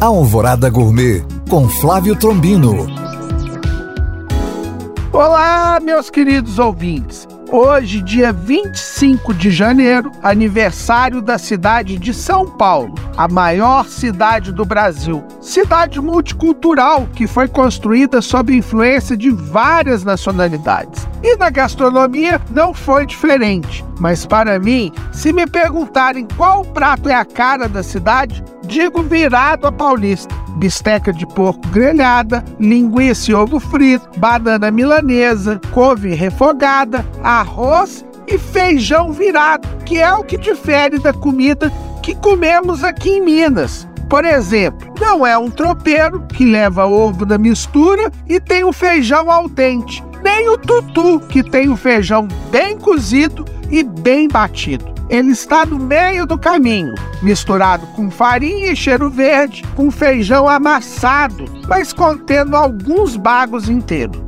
Alvorada Gourmet com Flávio Trombino. Olá, meus queridos ouvintes. Hoje, dia 25 de janeiro, aniversário da cidade de São Paulo, a maior cidade do Brasil. Cidade multicultural que foi construída sob influência de várias nacionalidades. E na gastronomia não foi diferente. Mas para mim, se me perguntarem qual prato é a cara da cidade, digo virado a paulista. Bisteca de porco grelhada, linguiça e ovo frito, banana milanesa, couve refogada, arroz e feijão virado, que é o que difere da comida que comemos aqui em Minas. Por exemplo, não é um tropeiro que leva ovo na mistura e tem o feijão al dente, nem o tutu que tem o feijão bem cozido e bem batido ele está no meio do caminho, misturado com farinha e cheiro verde, com feijão amassado, mas contendo alguns bagos inteiros.